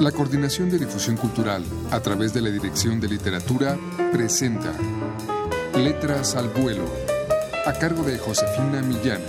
La Coordinación de Difusión Cultural, a través de la Dirección de Literatura, presenta Letras al Vuelo, a cargo de Josefina Millán.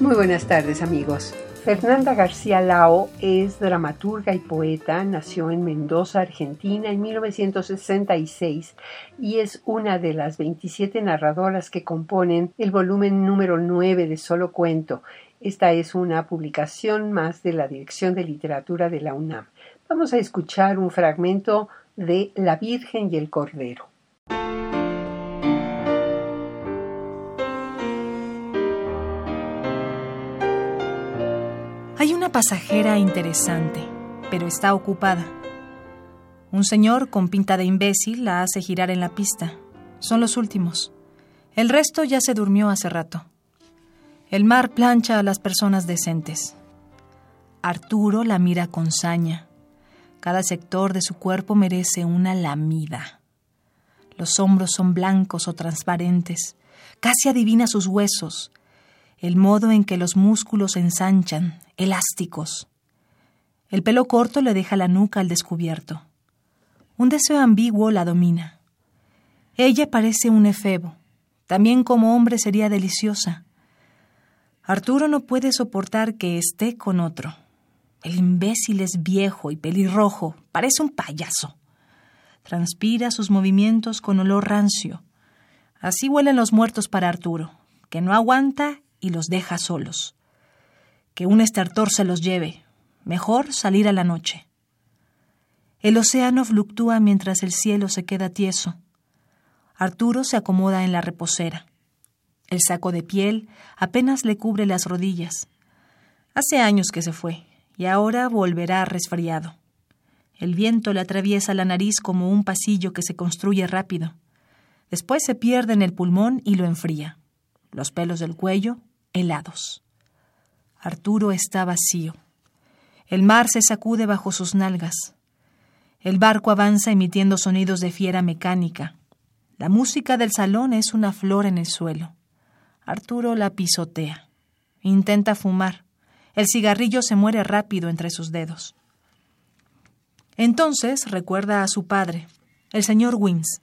Muy buenas tardes amigos. Fernanda García Lao es dramaturga y poeta, nació en Mendoza, Argentina en 1966 y es una de las 27 narradoras que componen el volumen número 9 de Solo Cuento, esta es una publicación más de la Dirección de Literatura de la UNAM. Vamos a escuchar un fragmento de La Virgen y el Cordero. Hay una pasajera interesante, pero está ocupada. Un señor con pinta de imbécil la hace girar en la pista. Son los últimos. El resto ya se durmió hace rato. El mar plancha a las personas decentes. Arturo la mira con saña. Cada sector de su cuerpo merece una lamida. Los hombros son blancos o transparentes. Casi adivina sus huesos. El modo en que los músculos ensanchan, elásticos. El pelo corto le deja la nuca al descubierto. Un deseo ambiguo la domina. Ella parece un efebo. También como hombre sería deliciosa. Arturo no puede soportar que esté con otro. El imbécil es viejo y pelirrojo, parece un payaso. Transpira sus movimientos con olor rancio. Así huelen los muertos para Arturo, que no aguanta y los deja solos. Que un estertor se los lleve. Mejor salir a la noche. El océano fluctúa mientras el cielo se queda tieso. Arturo se acomoda en la reposera. El saco de piel apenas le cubre las rodillas. Hace años que se fue, y ahora volverá resfriado. El viento le atraviesa la nariz como un pasillo que se construye rápido. Después se pierde en el pulmón y lo enfría. Los pelos del cuello, helados. Arturo está vacío. El mar se sacude bajo sus nalgas. El barco avanza emitiendo sonidos de fiera mecánica. La música del salón es una flor en el suelo. Arturo la pisotea. Intenta fumar. El cigarrillo se muere rápido entre sus dedos. Entonces recuerda a su padre, el señor Wins.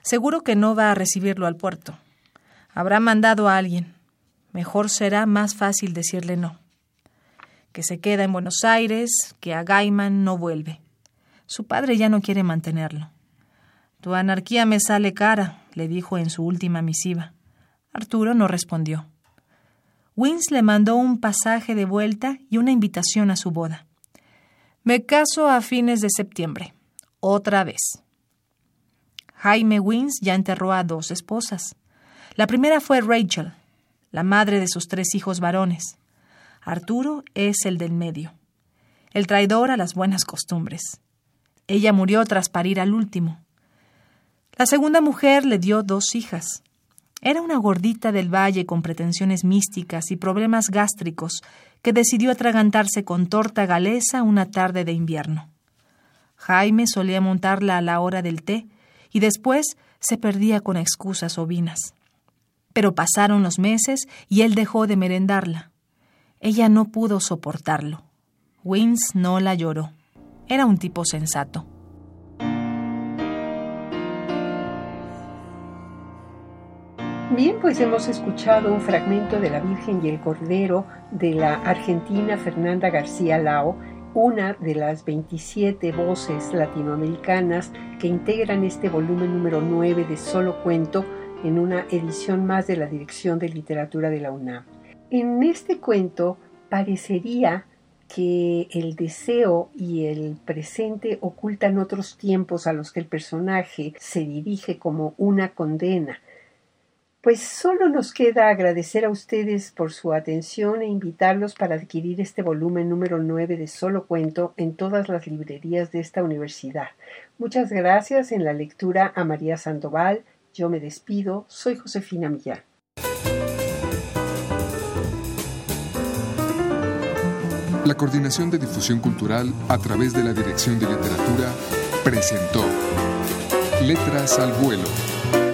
Seguro que no va a recibirlo al puerto. Habrá mandado a alguien. Mejor será más fácil decirle no. Que se queda en Buenos Aires, que a Gaiman no vuelve. Su padre ya no quiere mantenerlo. Tu anarquía me sale cara, le dijo en su última misiva. Arturo no respondió. Wins le mandó un pasaje de vuelta y una invitación a su boda. Me caso a fines de septiembre. Otra vez. Jaime Wins ya enterró a dos esposas. La primera fue Rachel, la madre de sus tres hijos varones. Arturo es el del medio, el traidor a las buenas costumbres. Ella murió tras parir al último. La segunda mujer le dio dos hijas. Era una gordita del valle con pretensiones místicas y problemas gástricos que decidió atragantarse con torta galesa una tarde de invierno. Jaime solía montarla a la hora del té y después se perdía con excusas ovinas. Pero pasaron los meses y él dejó de merendarla. Ella no pudo soportarlo. Wins no la lloró. Era un tipo sensato. Bien, pues hemos escuchado un fragmento de La Virgen y el Cordero de la argentina Fernanda García Lao, una de las 27 voces latinoamericanas que integran este volumen número 9 de Solo Cuento en una edición más de la Dirección de Literatura de la UNAM. En este cuento parecería que el deseo y el presente ocultan otros tiempos a los que el personaje se dirige como una condena, pues solo nos queda agradecer a ustedes por su atención e invitarlos para adquirir este volumen número 9 de Solo Cuento en todas las librerías de esta universidad. Muchas gracias en la lectura a María Sandoval. Yo me despido. Soy Josefina Millán. La Coordinación de Difusión Cultural a través de la Dirección de Literatura presentó Letras al Vuelo